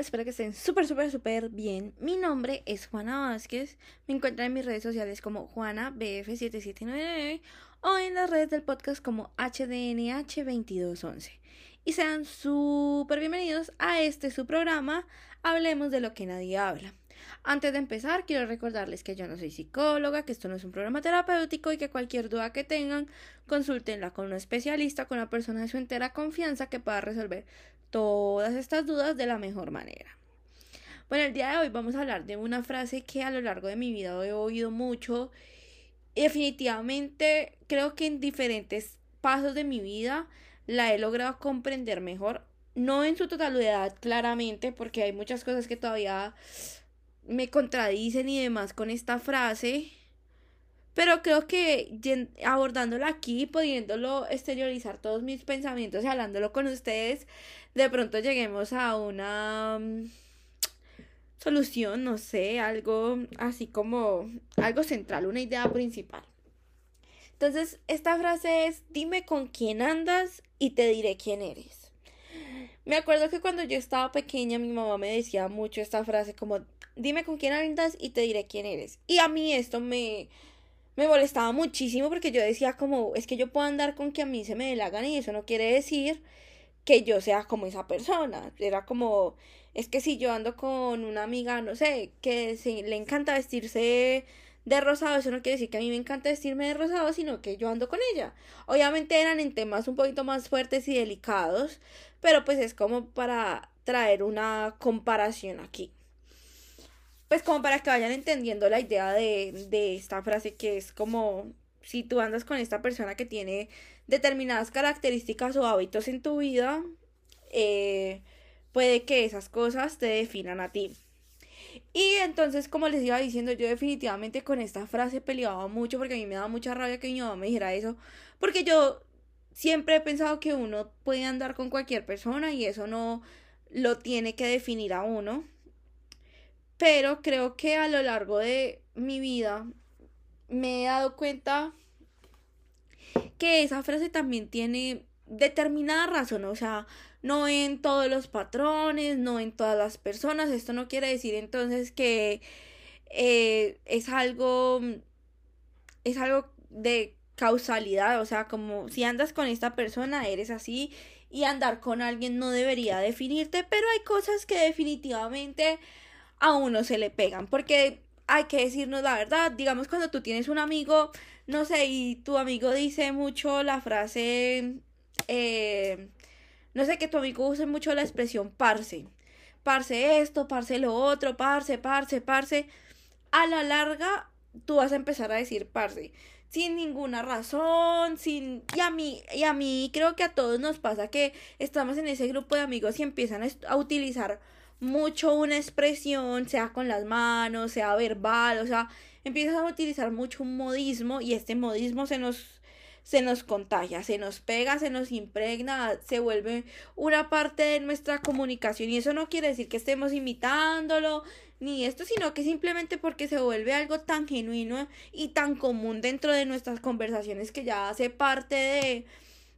espero que estén súper, súper, súper bien. Mi nombre es Juana Vázquez. Me encuentran en mis redes sociales como JuanaBF7799 o en las redes del podcast como HDNH2211. Y sean súper bienvenidos a este su programa, Hablemos de lo que nadie habla. Antes de empezar, quiero recordarles que yo no soy psicóloga, que esto no es un programa terapéutico y que cualquier duda que tengan, consúltenla con un especialista, con una persona de su entera confianza que pueda resolver todas estas dudas de la mejor manera. Bueno, el día de hoy vamos a hablar de una frase que a lo largo de mi vida he oído mucho definitivamente creo que en diferentes pasos de mi vida la he logrado comprender mejor. No en su totalidad, claramente, porque hay muchas cosas que todavía me contradicen y demás con esta frase. Pero creo que abordándola aquí, pudiéndolo exteriorizar todos mis pensamientos y hablándolo con ustedes, de pronto lleguemos a una mm, solución, no sé, algo así como algo central, una idea principal. Entonces, esta frase es, dime con quién andas y te diré quién eres. Me acuerdo que cuando yo estaba pequeña mi mamá me decía mucho esta frase como, dime con quién andas y te diré quién eres. Y a mí esto me, me molestaba muchísimo porque yo decía como, es que yo puedo andar con que a mí se me dé la y eso no quiere decir que yo sea como esa persona. Era como, es que si yo ando con una amiga, no sé, que le encanta vestirse de rosado, eso no quiere decir que a mí me encanta vestirme de rosado, sino que yo ando con ella. Obviamente eran en temas un poquito más fuertes y delicados, pero pues es como para traer una comparación aquí pues como para que vayan entendiendo la idea de, de esta frase que es como si tú andas con esta persona que tiene determinadas características o hábitos en tu vida, eh, puede que esas cosas te definan a ti. Y entonces, como les iba diciendo, yo definitivamente con esta frase peleaba mucho porque a mí me daba mucha rabia que mi mamá me dijera eso, porque yo siempre he pensado que uno puede andar con cualquier persona y eso no lo tiene que definir a uno. Pero creo que a lo largo de mi vida me he dado cuenta que esa frase también tiene determinada razón, o sea, no en todos los patrones, no en todas las personas, esto no quiere decir entonces que eh, es algo, es algo de causalidad, o sea, como si andas con esta persona, eres así, y andar con alguien no debería definirte, pero hay cosas que definitivamente a uno se le pegan, porque hay que decirnos la verdad, digamos cuando tú tienes un amigo, no sé, y tu amigo dice mucho la frase, eh, no sé, que tu amigo use mucho la expresión parce, parce esto, parce lo otro, parce, parce, parce, a la larga tú vas a empezar a decir parce sin ninguna razón, sin y a mí y a mí creo que a todos nos pasa que estamos en ese grupo de amigos y empiezan a utilizar mucho una expresión, sea con las manos, sea verbal, o sea, empiezas a utilizar mucho un modismo y este modismo se nos se nos contagia, se nos pega, se nos impregna, se vuelve una parte de nuestra comunicación. Y eso no quiere decir que estemos imitándolo ni esto, sino que simplemente porque se vuelve algo tan genuino y tan común dentro de nuestras conversaciones que ya hace parte de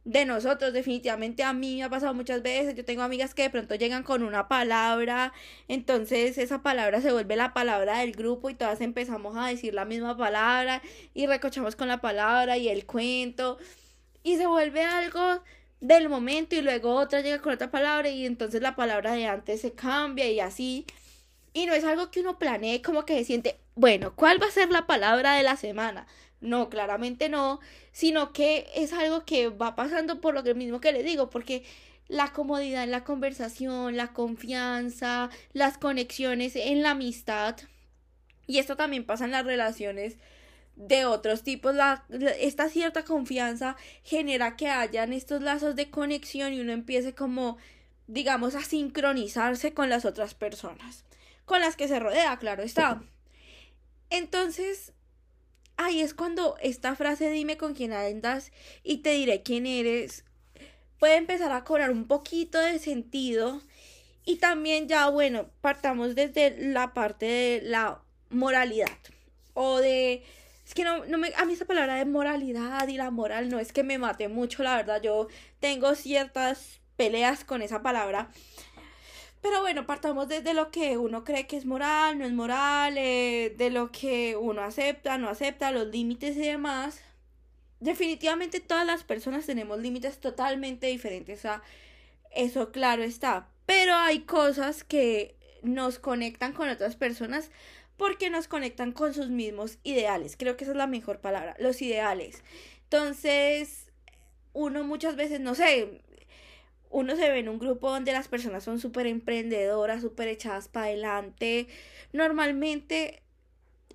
de nosotros, definitivamente a mí me ha pasado muchas veces, yo tengo amigas que de pronto llegan con una palabra, entonces esa palabra se vuelve la palabra del grupo y todas empezamos a decir la misma palabra y recochamos con la palabra y el cuento y se vuelve algo del momento y luego otra llega con otra palabra y entonces la palabra de antes se cambia y así. Y no es algo que uno planee como que se siente, bueno, ¿cuál va a ser la palabra de la semana? No, claramente no, sino que es algo que va pasando por lo mismo que le digo, porque la comodidad en la conversación, la confianza, las conexiones en la amistad, y esto también pasa en las relaciones de otros tipos, la, esta cierta confianza genera que hayan estos lazos de conexión y uno empiece como, digamos, a sincronizarse con las otras personas, con las que se rodea, claro está. Entonces, ahí es cuando esta frase dime con quién andas y te diré quién eres puede empezar a cobrar un poquito de sentido. Y también ya bueno partamos desde la parte de la moralidad o de es que no, no me, a mí esa palabra de moralidad y la moral no es que me mate mucho, la verdad, yo tengo ciertas peleas con esa palabra, Pero bueno, partamos desde lo que uno cree que es moral, no es moral, eh, de lo que uno acepta, no acepta, los límites y demás. Definitivamente todas las personas tenemos límites totalmente diferentes, a eso claro está. Pero hay cosas que nos conectan con otras personas porque nos conectan con sus mismos ideales. Creo que esa es la mejor palabra, los ideales. Entonces, uno muchas veces, no sé, uno se ve en un grupo donde las personas son súper emprendedoras, súper echadas para adelante. Normalmente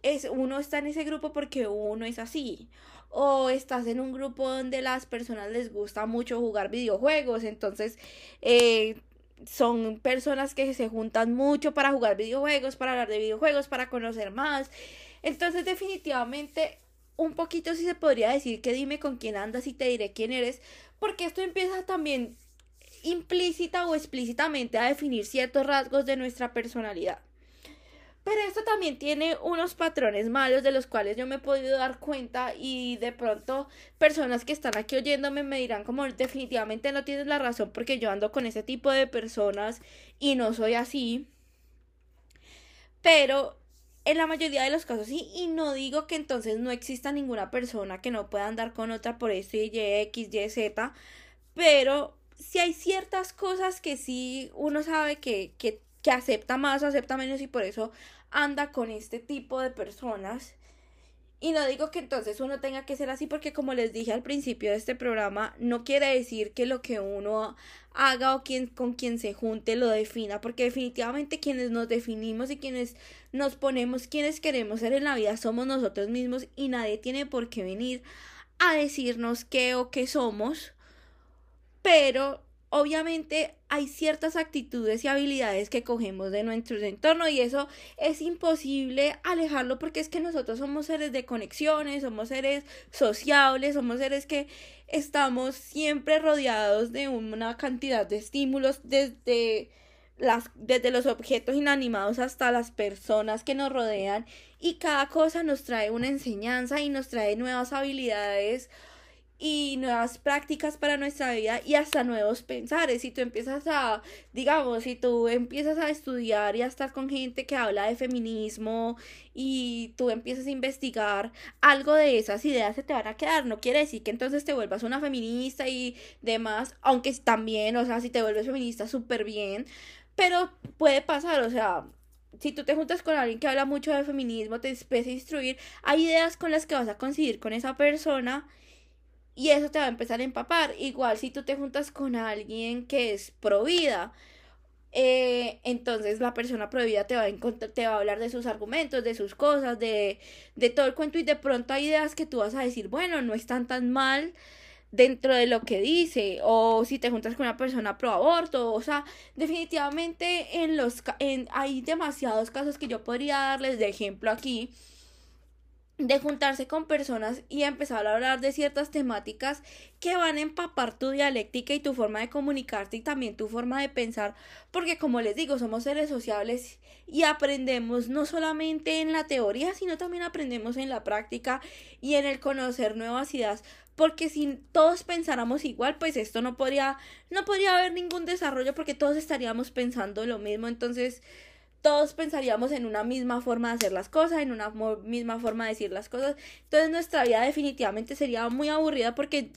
es, uno está en ese grupo porque uno es así. O estás en un grupo donde las personas les gusta mucho jugar videojuegos. Entonces eh, son personas que se juntan mucho para jugar videojuegos, para hablar de videojuegos, para conocer más. Entonces definitivamente un poquito sí se podría decir que dime con quién andas y te diré quién eres. Porque esto empieza también implícita o explícitamente a definir ciertos rasgos de nuestra personalidad. Pero esto también tiene unos patrones malos de los cuales yo me he podido dar cuenta y de pronto personas que están aquí oyéndome me dirán como definitivamente no tienes la razón porque yo ando con ese tipo de personas y no soy así. Pero en la mayoría de los casos sí, y no digo que entonces no exista ninguna persona que no pueda andar con otra por esto y Y, X, Y, Z, pero si hay ciertas cosas que sí uno sabe que, que, que acepta más o acepta menos y por eso anda con este tipo de personas. Y no digo que entonces uno tenga que ser así porque como les dije al principio de este programa, no quiere decir que lo que uno haga o quien, con quien se junte lo defina, porque definitivamente quienes nos definimos y quienes nos ponemos quienes queremos ser en la vida somos nosotros mismos y nadie tiene por qué venir a decirnos qué o qué somos pero obviamente hay ciertas actitudes y habilidades que cogemos de nuestro entorno y eso es imposible alejarlo porque es que nosotros somos seres de conexiones, somos seres sociables, somos seres que estamos siempre rodeados de una cantidad de estímulos desde las desde los objetos inanimados hasta las personas que nos rodean y cada cosa nos trae una enseñanza y nos trae nuevas habilidades y nuevas prácticas para nuestra vida y hasta nuevos pensares. Si tú empiezas a, digamos, si tú empiezas a estudiar y a estar con gente que habla de feminismo y tú empiezas a investigar, algo de esas ideas se te van a quedar. No quiere decir que entonces te vuelvas una feminista y demás, aunque también, o sea, si te vuelves feminista, súper bien, pero puede pasar, o sea, si tú te juntas con alguien que habla mucho de feminismo, te empieza a instruir, hay ideas con las que vas a coincidir con esa persona y eso te va a empezar a empapar. Igual si tú te juntas con alguien que es pro vida, eh, entonces la persona prohibida te va, a te va a hablar de sus argumentos, de sus cosas, de, de todo el cuento y de pronto hay ideas que tú vas a decir, bueno, no están tan mal dentro de lo que dice o si te juntas con una persona pro aborto o sea definitivamente en los en, hay demasiados casos que yo podría darles de ejemplo aquí de juntarse con personas y empezar a hablar de ciertas temáticas que van a empapar tu dialéctica y tu forma de comunicarte y también tu forma de pensar, porque como les digo, somos seres sociables y aprendemos no solamente en la teoría, sino también aprendemos en la práctica y en el conocer nuevas ideas, porque si todos pensáramos igual, pues esto no podría no podría haber ningún desarrollo porque todos estaríamos pensando lo mismo, entonces todos pensaríamos en una misma forma de hacer las cosas, en una misma forma de decir las cosas. Entonces nuestra vida definitivamente sería muy aburrida porque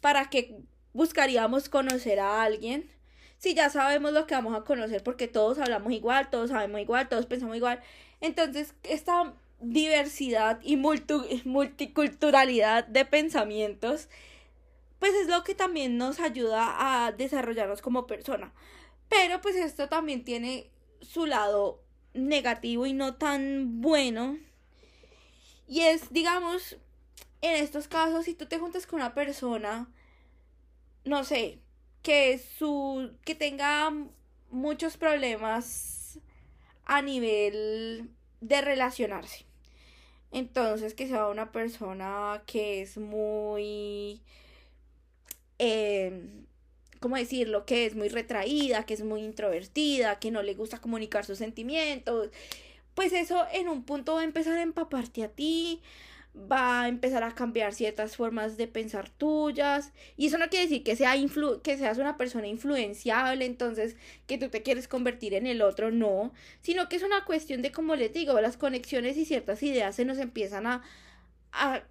para qué buscaríamos conocer a alguien si ya sabemos lo que vamos a conocer porque todos hablamos igual, todos sabemos igual, todos pensamos igual. Entonces esta diversidad y multiculturalidad de pensamientos pues es lo que también nos ayuda a desarrollarnos como persona. Pero pues esto también tiene su lado negativo y no tan bueno. Y es, digamos, en estos casos, si tú te juntas con una persona, no sé, que su que tenga muchos problemas a nivel de relacionarse. Entonces, que sea una persona que es muy eh, ¿cómo decirlo? Que es muy retraída, que es muy introvertida, que no le gusta comunicar sus sentimientos. Pues eso en un punto va a empezar a empaparte a ti, va a empezar a cambiar ciertas formas de pensar tuyas. Y eso no quiere decir que, sea que seas una persona influenciable, entonces que tú te quieres convertir en el otro, no. Sino que es una cuestión de, como les digo, las conexiones y ciertas ideas se nos empiezan a, a,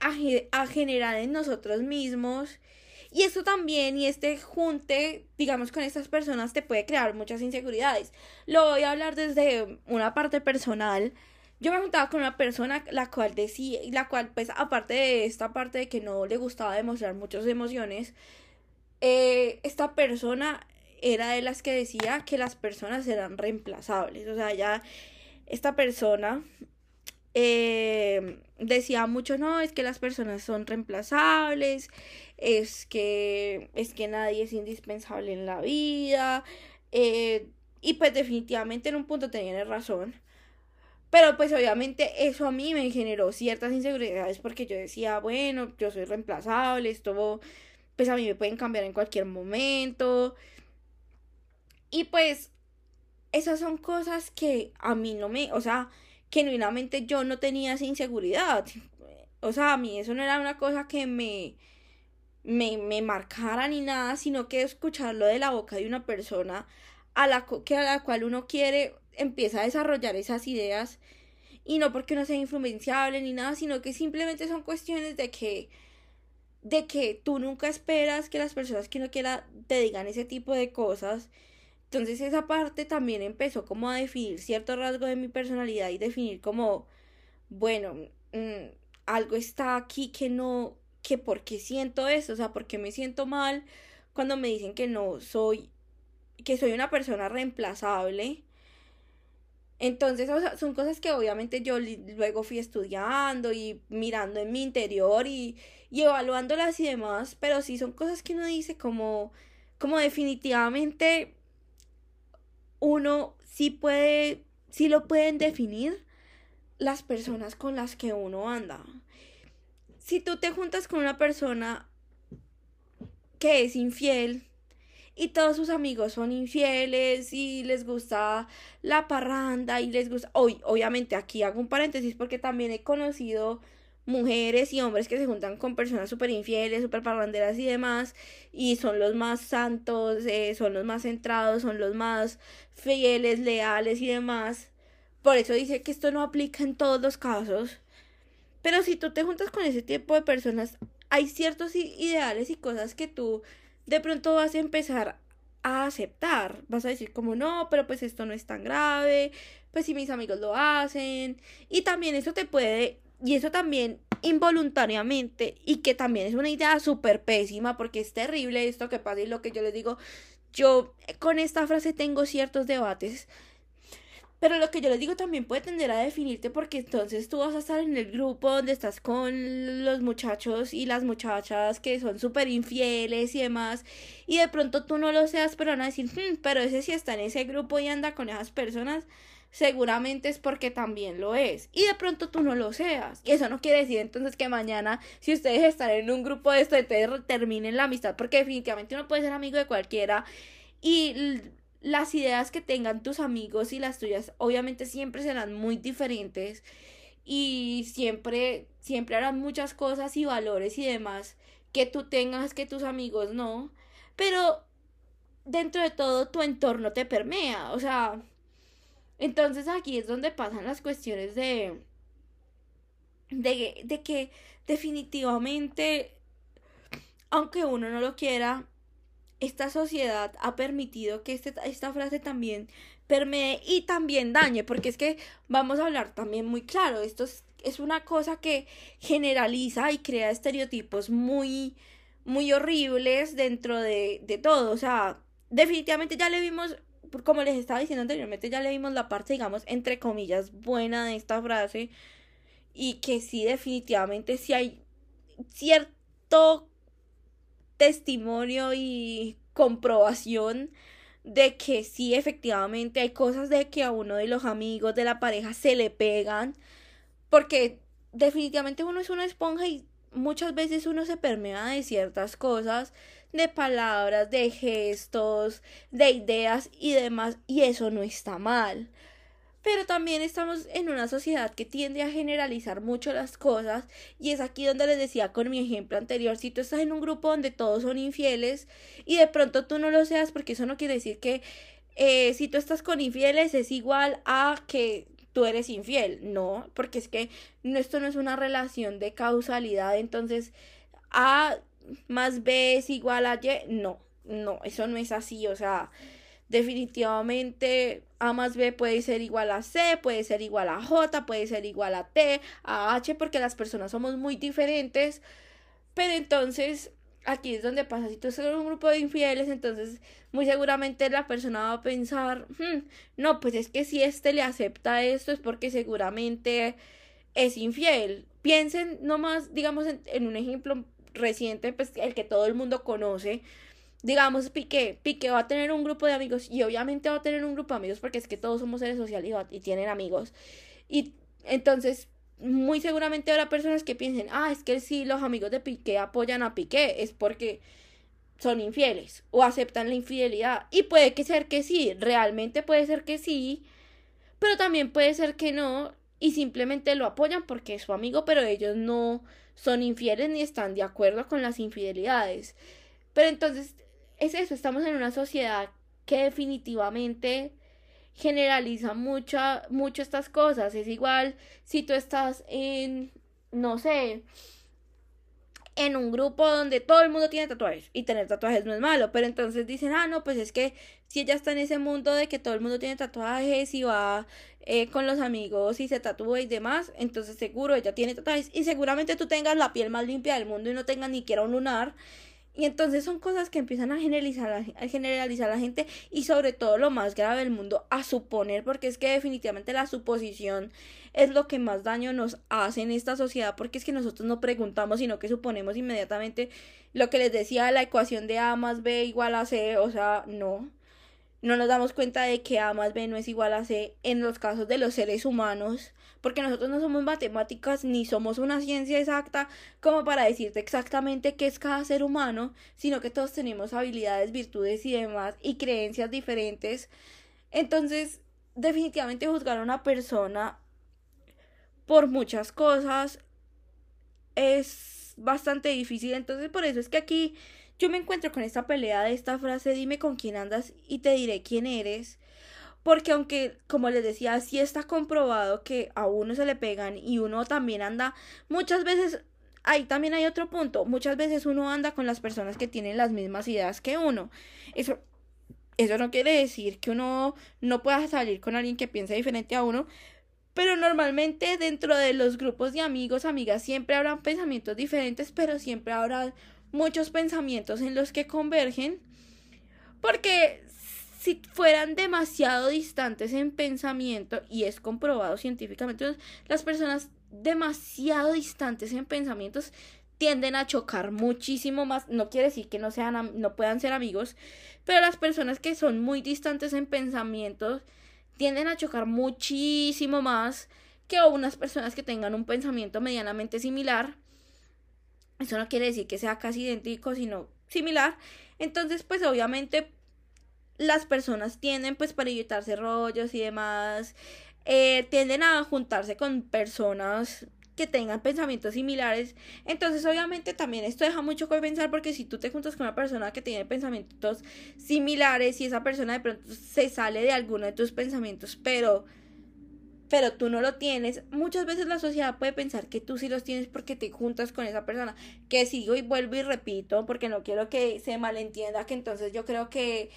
a, generar en nosotros mismos. Y eso también, y este junte, digamos, con estas personas te puede crear muchas inseguridades. Lo voy a hablar desde una parte personal yo me juntaba con una persona la cual decía, la cual pues aparte de esta parte de que no le gustaba demostrar muchas emociones, eh, esta persona era de las que decía que las personas eran reemplazables. O sea, ya esta persona eh, decía mucho, no, es que las personas son reemplazables, es que, es que nadie es indispensable en la vida. Eh, y pues definitivamente en un punto tenían razón. Pero pues obviamente eso a mí me generó ciertas inseguridades porque yo decía, bueno, yo soy reemplazable, esto pues a mí me pueden cambiar en cualquier momento. Y pues esas son cosas que a mí no me, o sea, genuinamente yo no tenía esa inseguridad. O sea, a mí eso no era una cosa que me, me, me marcara ni nada, sino que escucharlo de la boca de una persona a la, que a la cual uno quiere empieza a desarrollar esas ideas y no porque uno sea influenciable ni nada, sino que simplemente son cuestiones de que de que tú nunca esperas que las personas que uno quiera te digan ese tipo de cosas. Entonces esa parte también empezó como a definir cierto rasgo de mi personalidad y definir como, bueno, mm, algo está aquí que no, que porque siento eso, o sea, porque me siento mal cuando me dicen que no soy, que soy una persona reemplazable entonces, o sea, son cosas que obviamente yo luego fui estudiando y mirando en mi interior y, y evaluándolas y demás, pero sí son cosas que uno dice como, como definitivamente uno sí puede, sí lo pueden definir las personas con las que uno anda. Si tú te juntas con una persona que es infiel, y todos sus amigos son infieles y les gusta la parranda y les gusta... Hoy, obviamente aquí hago un paréntesis porque también he conocido mujeres y hombres que se juntan con personas súper infieles, súper parranderas y demás, y son los más santos, eh, son los más centrados, son los más fieles, leales y demás. Por eso dice que esto no aplica en todos los casos. Pero si tú te juntas con ese tipo de personas, hay ciertos ideales y cosas que tú de pronto vas a empezar a aceptar. Vas a decir como no, pero pues esto no es tan grave, pues si mis amigos lo hacen. Y también eso te puede, y eso también involuntariamente, y que también es una idea súper pésima porque es terrible esto que pasa y lo que yo les digo. Yo con esta frase tengo ciertos debates pero lo que yo les digo también puede tender a definirte porque entonces tú vas a estar en el grupo donde estás con los muchachos y las muchachas que son súper infieles y demás. Y de pronto tú no lo seas, pero van a decir, hmm, pero ese si está en ese grupo y anda con esas personas, seguramente es porque también lo es. Y de pronto tú no lo seas. Y eso no quiere decir entonces que mañana, si ustedes están en un grupo de esto, entonces terminen la amistad, porque definitivamente uno puede ser amigo de cualquiera. Y las ideas que tengan tus amigos y las tuyas obviamente siempre serán muy diferentes y siempre siempre harán muchas cosas y valores y demás que tú tengas que tus amigos no, pero dentro de todo tu entorno te permea, o sea, entonces aquí es donde pasan las cuestiones de de, de que definitivamente aunque uno no lo quiera esta sociedad ha permitido que este, esta frase también permee y también dañe, porque es que vamos a hablar también muy claro, esto es, una cosa que generaliza y crea estereotipos muy, muy horribles dentro de, de todo, o sea, definitivamente ya le vimos, como les estaba diciendo anteriormente, ya le vimos la parte, digamos, entre comillas, buena de esta frase, y que sí, definitivamente, si hay cierto testimonio y comprobación de que sí, efectivamente hay cosas de que a uno de los amigos de la pareja se le pegan, porque definitivamente uno es una esponja y muchas veces uno se permea de ciertas cosas, de palabras, de gestos, de ideas y demás, y eso no está mal. Pero también estamos en una sociedad que tiende a generalizar mucho las cosas y es aquí donde les decía con mi ejemplo anterior, si tú estás en un grupo donde todos son infieles y de pronto tú no lo seas porque eso no quiere decir que eh, si tú estás con infieles es igual a que tú eres infiel, no, porque es que esto no es una relación de causalidad, entonces A más B es igual a Y, no, no, eso no es así, o sea, definitivamente A más B puede ser igual a C, puede ser igual a J, puede ser igual a T, a H, porque las personas somos muy diferentes. Pero entonces, aquí es donde pasa, si tú en un grupo de infieles, entonces muy seguramente la persona va a pensar, hmm, no, pues es que si este le acepta esto es porque seguramente es infiel. Piensen nomás, digamos, en, en un ejemplo reciente, pues el que todo el mundo conoce, digamos, Piqué, Piqué va a tener un grupo de amigos y obviamente va a tener un grupo de amigos porque es que todos somos seres sociales y, tienen amigos. Y entonces, muy seguramente habrá personas que piensen, ah, es que si los amigos de Piqué apoyan a Piqué, es porque son infieles o aceptan la infidelidad. Y puede que ser que sí, realmente puede ser que sí, pero también puede ser que no y simplemente lo apoyan porque es su amigo, pero ellos no son infieles ni están de acuerdo con las infidelidades. Pero entonces es eso, estamos en una sociedad que definitivamente generaliza mucho, mucho estas cosas. Es igual si tú estás en, no sé, en un grupo donde todo el mundo tiene tatuajes y tener tatuajes no es malo, pero entonces dicen, ah, no, pues es que si ella está en ese mundo de que todo el mundo tiene tatuajes y va eh, con los amigos y se tatúa y demás, entonces seguro ella tiene tatuajes y seguramente tú tengas la piel más limpia del mundo y no tengas ni siquiera un lunar y entonces son cosas que empiezan a generalizar, a generalizar a la gente y sobre todo lo más grave del mundo, a suponer, porque es que definitivamente la suposición es lo que más daño nos hace en esta sociedad, porque es que nosotros no preguntamos, sino que suponemos inmediatamente lo que les decía, la ecuación de A más B igual a C, o sea, no. No nos damos cuenta de que A más B no es igual a C en los casos de los seres humanos porque nosotros no somos matemáticas ni somos una ciencia exacta como para decirte exactamente qué es cada ser humano, sino que todos tenemos habilidades, virtudes y demás y creencias diferentes. Entonces, definitivamente juzgar a una persona por muchas cosas es bastante difícil. Entonces, por eso es que aquí yo me encuentro con esta pelea de esta frase, dime con quién andas y te diré quién eres. Porque aunque, como les decía, sí está comprobado que a uno se le pegan y uno también anda, muchas veces, ahí también hay otro punto, muchas veces uno anda con las personas que tienen las mismas ideas que uno. Eso, eso no quiere decir que uno no pueda salir con alguien que piense diferente a uno, pero normalmente dentro de los grupos de amigos, amigas, siempre habrán pensamientos diferentes, pero siempre habrá muchos pensamientos en los que convergen, porque si fueran demasiado distantes en pensamiento, y es comprobado científicamente, las personas demasiado distantes en pensamientos tienden a chocar muchísimo más. No quiere decir que no sean no puedan ser amigos, pero las personas que son muy distantes en pensamientos tienden a chocar muchísimo más que unas personas que tengan un pensamiento medianamente similar. Eso no quiere decir que sea casi idéntico, sino similar. Entonces, pues obviamente las personas tienden, pues para evitarse rollos y demás, eh, tienden a juntarse con personas que tengan pensamientos similares. Entonces, obviamente, también esto deja mucho que pensar porque si tú te juntas con una persona que tiene pensamientos similares y esa persona de pronto se sale de alguno de tus pensamientos, pero pero tú no lo tienes, muchas veces la sociedad puede pensar que tú sí los tienes porque te juntas con esa persona. Que sigo y vuelvo y repito porque no quiero que se malentienda que entonces yo creo que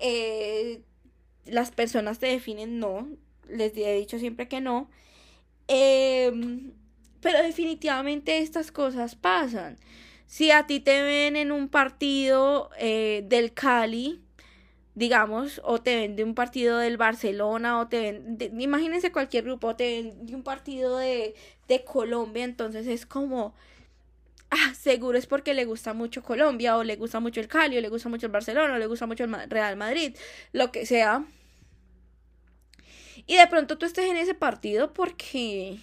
eh, las personas te definen, no, les he dicho siempre que no, em, pero definitivamente estas cosas pasan. Si a ti te ven en un partido eh, del Cali, digamos, o te ven de un partido del Barcelona, o te ven, imagínense cualquier grupo, o te ven de un partido de, de Colombia, entonces es como, ah, seguro es porque le gusta mucho Colombia, o le gusta mucho el Cali, o le gusta mucho el Barcelona, o le gusta mucho el Real Madrid, lo que sea. Y de pronto tú estés en ese partido porque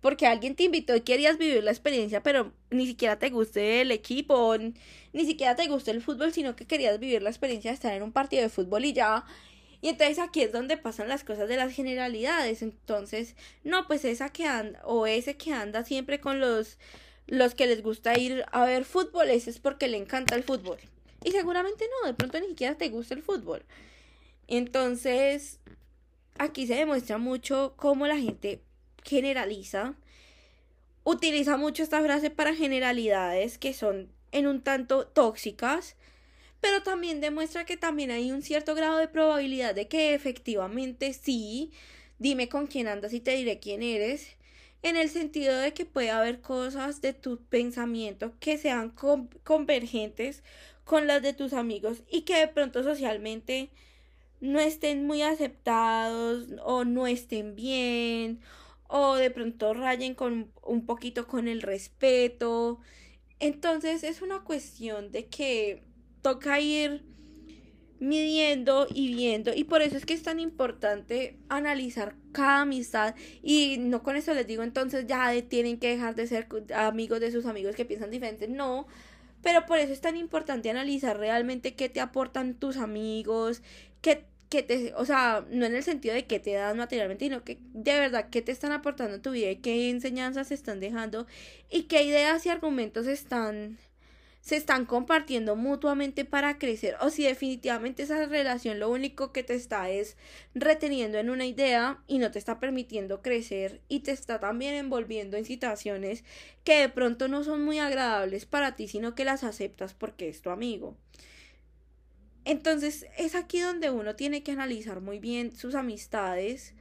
porque alguien te invitó y querías vivir la experiencia, pero ni siquiera te guste el equipo, ni siquiera te guste el fútbol, sino que querías vivir la experiencia de estar en un partido de fútbol y ya. Y entonces aquí es donde pasan las cosas de las generalidades. Entonces, no, pues esa que anda, o ese que anda siempre con los, los que les gusta ir a ver fútbol, ese es porque le encanta el fútbol. Y seguramente no, de pronto ni siquiera te gusta el fútbol. Entonces, aquí se demuestra mucho cómo la gente generaliza. Utiliza mucho esta frase para generalidades que son en un tanto tóxicas pero también demuestra que también hay un cierto grado de probabilidad de que efectivamente sí, dime con quién andas y te diré quién eres, en el sentido de que puede haber cosas de tu pensamiento que sean convergentes con las de tus amigos y que de pronto socialmente no estén muy aceptados o no estén bien o de pronto rayen con un poquito con el respeto. Entonces es una cuestión de que toca ir midiendo y viendo y por eso es que es tan importante analizar cada amistad y no con eso les digo entonces ya tienen que dejar de ser amigos de sus amigos que piensan diferente no pero por eso es tan importante analizar realmente qué te aportan tus amigos qué o sea, no en el sentido de que te dan materialmente, sino que de verdad qué te están aportando en tu vida y qué enseñanzas están dejando y qué ideas y argumentos están se están compartiendo mutuamente para crecer o si definitivamente esa relación lo único que te está es reteniendo en una idea y no te está permitiendo crecer y te está también envolviendo en situaciones que de pronto no son muy agradables para ti sino que las aceptas porque es tu amigo. Entonces es aquí donde uno tiene que analizar muy bien sus amistades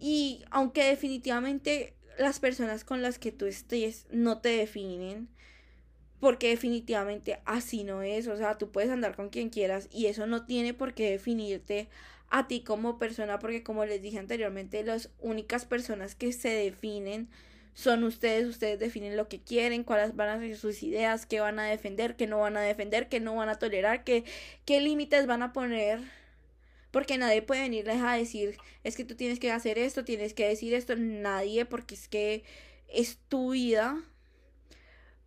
y aunque definitivamente las personas con las que tú estés no te definen, porque definitivamente así no es, o sea, tú puedes andar con quien quieras y eso no tiene por qué definirte a ti como persona, porque como les dije anteriormente, las únicas personas que se definen son ustedes, ustedes definen lo que quieren, cuáles van a ser sus ideas, qué van a defender, qué no van a defender, qué no van a tolerar, qué, qué límites van a poner. Porque nadie puede venirles a decir, es que tú tienes que hacer esto, tienes que decir esto, nadie, porque es que es tu vida.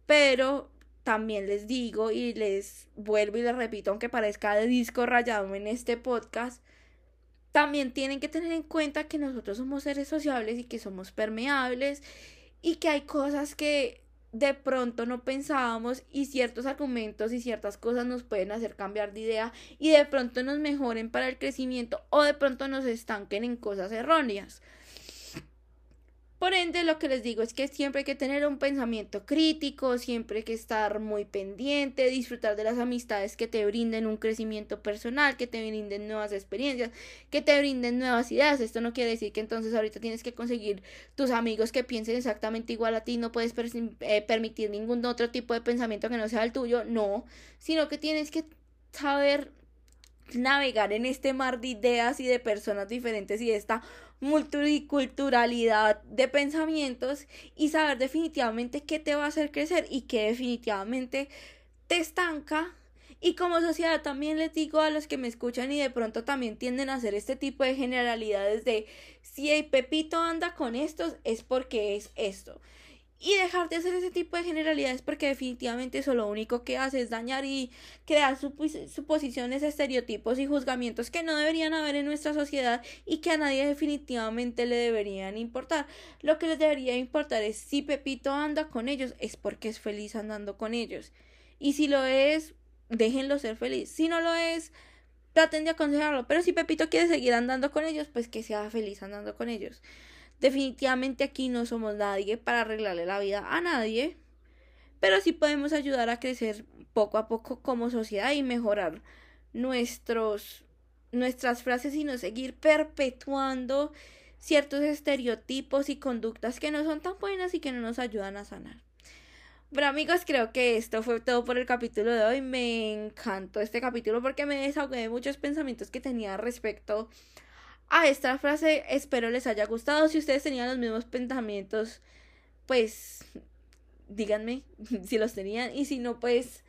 Pero también les digo y les vuelvo y les repito, aunque parezca de disco rayado en este podcast, también tienen que tener en cuenta que nosotros somos seres sociables y que somos permeables y que hay cosas que de pronto no pensábamos y ciertos argumentos y ciertas cosas nos pueden hacer cambiar de idea y de pronto nos mejoren para el crecimiento o de pronto nos estanquen en cosas erróneas. Por ende, lo que les digo es que siempre hay que tener un pensamiento crítico, siempre hay que estar muy pendiente, disfrutar de las amistades que te brinden un crecimiento personal, que te brinden nuevas experiencias, que te brinden nuevas ideas. Esto no quiere decir que entonces ahorita tienes que conseguir tus amigos que piensen exactamente igual a ti, no puedes eh, permitir ningún otro tipo de pensamiento que no sea el tuyo, no, sino que tienes que saber navegar en este mar de ideas y de personas diferentes y de esta multiculturalidad de pensamientos y saber definitivamente qué te va a hacer crecer y qué definitivamente te estanca. Y como sociedad también les digo a los que me escuchan y de pronto también tienden a hacer este tipo de generalidades de si el Pepito anda con estos es porque es esto y dejar de hacer ese tipo de generalidades porque definitivamente eso lo único que hace es dañar y crear suposiciones, estereotipos y juzgamientos que no deberían haber en nuestra sociedad y que a nadie definitivamente le deberían importar. Lo que les debería importar es si Pepito anda con ellos es porque es feliz andando con ellos. Y si lo es, déjenlo ser feliz. Si no lo es, traten de aconsejarlo. Pero si Pepito quiere seguir andando con ellos, pues que sea feliz andando con ellos. Definitivamente aquí no somos nadie para arreglarle la vida a nadie, pero sí podemos ayudar a crecer poco a poco como sociedad y mejorar nuestros nuestras frases y no seguir perpetuando ciertos estereotipos y conductas que no son tan buenas y que no nos ayudan a sanar. Bueno amigos, creo que esto fue todo por el capítulo de hoy. Me encantó este capítulo porque me desahogué de muchos pensamientos que tenía respecto a esta frase. Espero les haya gustado. Si ustedes tenían los mismos pensamientos, pues díganme si los tenían. Y si no, pues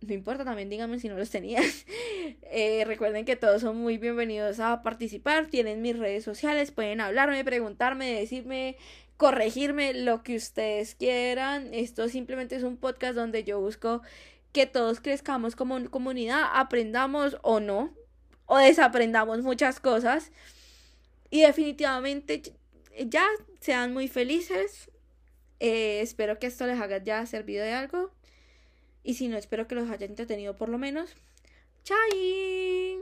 no importa, también díganme si no los tenían. Eh, recuerden que todos son muy bienvenidos a participar. Tienen mis redes sociales, pueden hablarme, preguntarme, decirme, corregirme, lo que ustedes quieran. Esto simplemente es un podcast donde yo busco que todos crezcamos como comunidad, aprendamos o no, o desaprendamos muchas cosas. Y definitivamente ya sean muy felices. Eh, espero que esto les haya ya servido de algo. Y si no, espero que los haya entretenido por lo menos. ¡Chai!